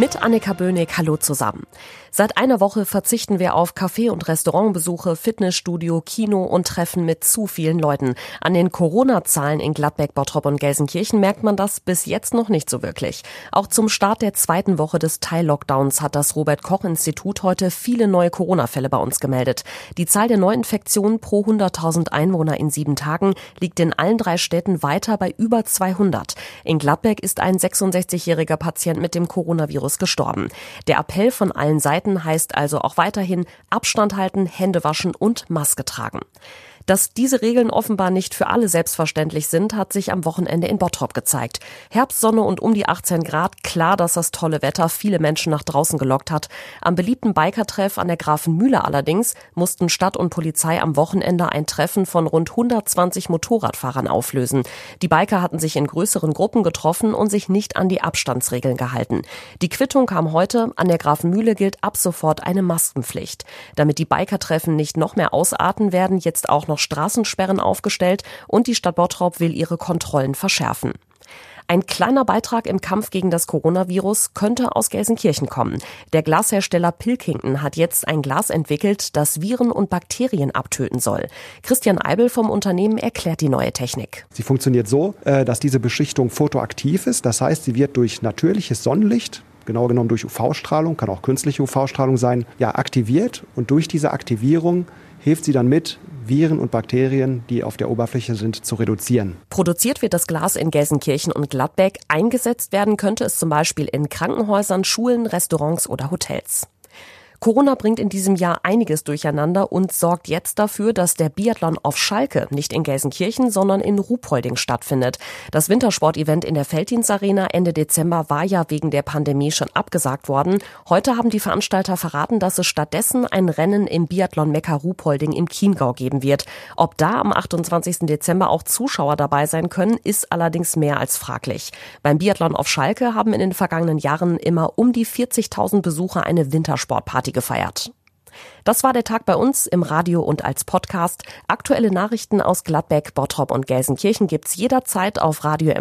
Mit Annika Böhnig, hallo zusammen. Seit einer Woche verzichten wir auf Café- und Restaurantbesuche, Fitnessstudio, Kino und Treffen mit zu vielen Leuten. An den Corona-Zahlen in Gladbeck, Bottrop und Gelsenkirchen merkt man das bis jetzt noch nicht so wirklich. Auch zum Start der zweiten Woche des Teil-Lockdowns hat das Robert-Koch-Institut heute viele neue Corona-Fälle bei uns gemeldet. Die Zahl der Neuinfektionen pro 100.000 Einwohner in sieben Tagen liegt in allen drei Städten weiter bei über 200. In Gladbeck ist ein 66-jähriger Patient mit dem Coronavirus gestorben. Der Appell von allen Seiten Seiten heißt also auch weiterhin Abstand halten, Hände waschen und Maske tragen. Dass diese Regeln offenbar nicht für alle selbstverständlich sind, hat sich am Wochenende in Bottrop gezeigt. Herbstsonne und um die 18 Grad, klar, dass das tolle Wetter viele Menschen nach draußen gelockt hat. Am beliebten Bikertreff an der Grafenmühle allerdings mussten Stadt und Polizei am Wochenende ein Treffen von rund 120 Motorradfahrern auflösen. Die Biker hatten sich in größeren Gruppen getroffen und sich nicht an die Abstandsregeln gehalten. Die Quittung kam heute. An der Grafenmühle gilt ab sofort eine Maskenpflicht. Damit die Bikertreffen nicht noch mehr ausarten, werden jetzt auch noch Straßensperren aufgestellt und die Stadt Bottrop will ihre Kontrollen verschärfen. Ein kleiner Beitrag im Kampf gegen das Coronavirus könnte aus Gelsenkirchen kommen. Der Glashersteller Pilkington hat jetzt ein Glas entwickelt, das Viren und Bakterien abtöten soll. Christian Eibel vom Unternehmen erklärt die neue Technik. Sie funktioniert so, äh, dass diese Beschichtung photoaktiv ist. Das heißt, sie wird durch natürliches Sonnenlicht genau genommen durch UV-Strahlung, kann auch künstliche UV-Strahlung sein, ja, aktiviert. Und durch diese Aktivierung hilft sie dann mit, Viren und Bakterien, die auf der Oberfläche sind, zu reduzieren. Produziert wird das Glas in Gelsenkirchen und Gladbeck. Eingesetzt werden könnte es zum Beispiel in Krankenhäusern, Schulen, Restaurants oder Hotels. Corona bringt in diesem Jahr einiges durcheinander und sorgt jetzt dafür, dass der Biathlon auf Schalke nicht in Gelsenkirchen, sondern in Ruhpolding stattfindet. Das Wintersportevent in der Felddienstarena Ende Dezember war ja wegen der Pandemie schon abgesagt worden. Heute haben die Veranstalter verraten, dass es stattdessen ein Rennen im Biathlon Mekka Ruhpolding im Chiemgau geben wird. Ob da am 28. Dezember auch Zuschauer dabei sein können, ist allerdings mehr als fraglich. Beim Biathlon auf Schalke haben in den vergangenen Jahren immer um die 40.000 Besucher eine Wintersportparty Party gefeiert. Das war der Tag bei uns im Radio und als Podcast. Aktuelle Nachrichten aus Gladbeck, Bottrop und Gelsenkirchen gibt's jederzeit auf radio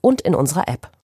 und in unserer App.